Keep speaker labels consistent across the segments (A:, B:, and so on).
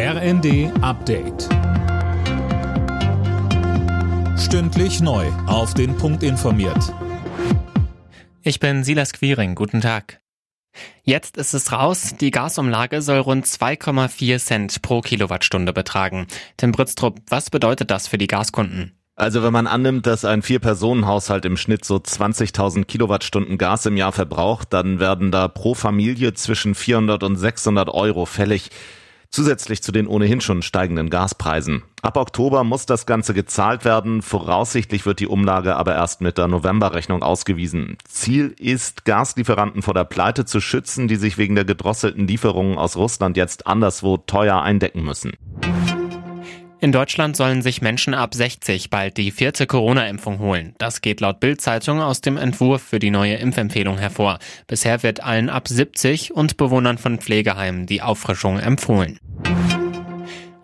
A: RND Update. Stündlich neu. Auf den Punkt informiert.
B: Ich bin Silas Quiring. Guten Tag. Jetzt ist es raus. Die Gasumlage soll rund 2,4 Cent pro Kilowattstunde betragen. Tim Britztrup, was bedeutet das für die Gaskunden?
C: Also wenn man annimmt, dass ein Vier-Personen-Haushalt im Schnitt so 20.000 Kilowattstunden Gas im Jahr verbraucht, dann werden da pro Familie zwischen 400 und 600 Euro fällig. Zusätzlich zu den ohnehin schon steigenden Gaspreisen. Ab Oktober muss das Ganze gezahlt werden. Voraussichtlich wird die Umlage aber erst mit der Novemberrechnung ausgewiesen. Ziel ist, Gaslieferanten vor der Pleite zu schützen, die sich wegen der gedrosselten Lieferungen aus Russland jetzt anderswo teuer eindecken müssen.
B: In Deutschland sollen sich Menschen ab 60 bald die vierte Corona-Impfung holen. Das geht laut Bild-Zeitung aus dem Entwurf für die neue Impfempfehlung hervor. Bisher wird allen ab 70 und Bewohnern von Pflegeheimen die Auffrischung empfohlen.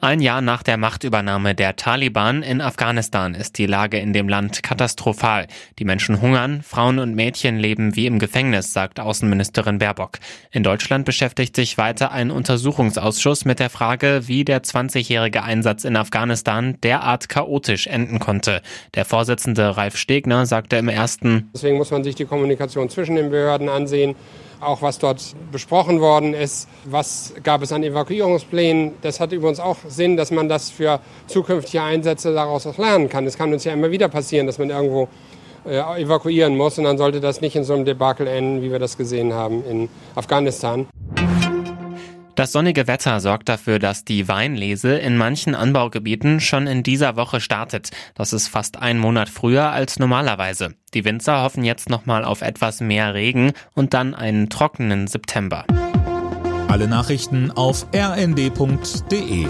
B: Ein Jahr nach der Machtübernahme der Taliban in Afghanistan ist die Lage in dem Land katastrophal. Die Menschen hungern, Frauen und Mädchen leben wie im Gefängnis, sagt Außenministerin Baerbock. In Deutschland beschäftigt sich weiter ein Untersuchungsausschuss mit der Frage, wie der 20-jährige Einsatz in Afghanistan derart chaotisch enden konnte. Der Vorsitzende Ralf Stegner sagte im ersten
D: Deswegen muss man sich die Kommunikation zwischen den Behörden ansehen auch was dort besprochen worden ist, was gab es an Evakuierungsplänen. Das hat übrigens auch Sinn, dass man das für zukünftige Einsätze daraus auch lernen kann. Es kann uns ja immer wieder passieren, dass man irgendwo äh, evakuieren muss und dann sollte das nicht in so einem Debakel enden, wie wir das gesehen haben in Afghanistan.
B: Das sonnige Wetter sorgt dafür, dass die Weinlese in manchen Anbaugebieten schon in dieser Woche startet. Das ist fast ein Monat früher als normalerweise. Die Winzer hoffen jetzt nochmal auf etwas mehr Regen und dann einen trockenen September.
A: Alle Nachrichten auf rnd.de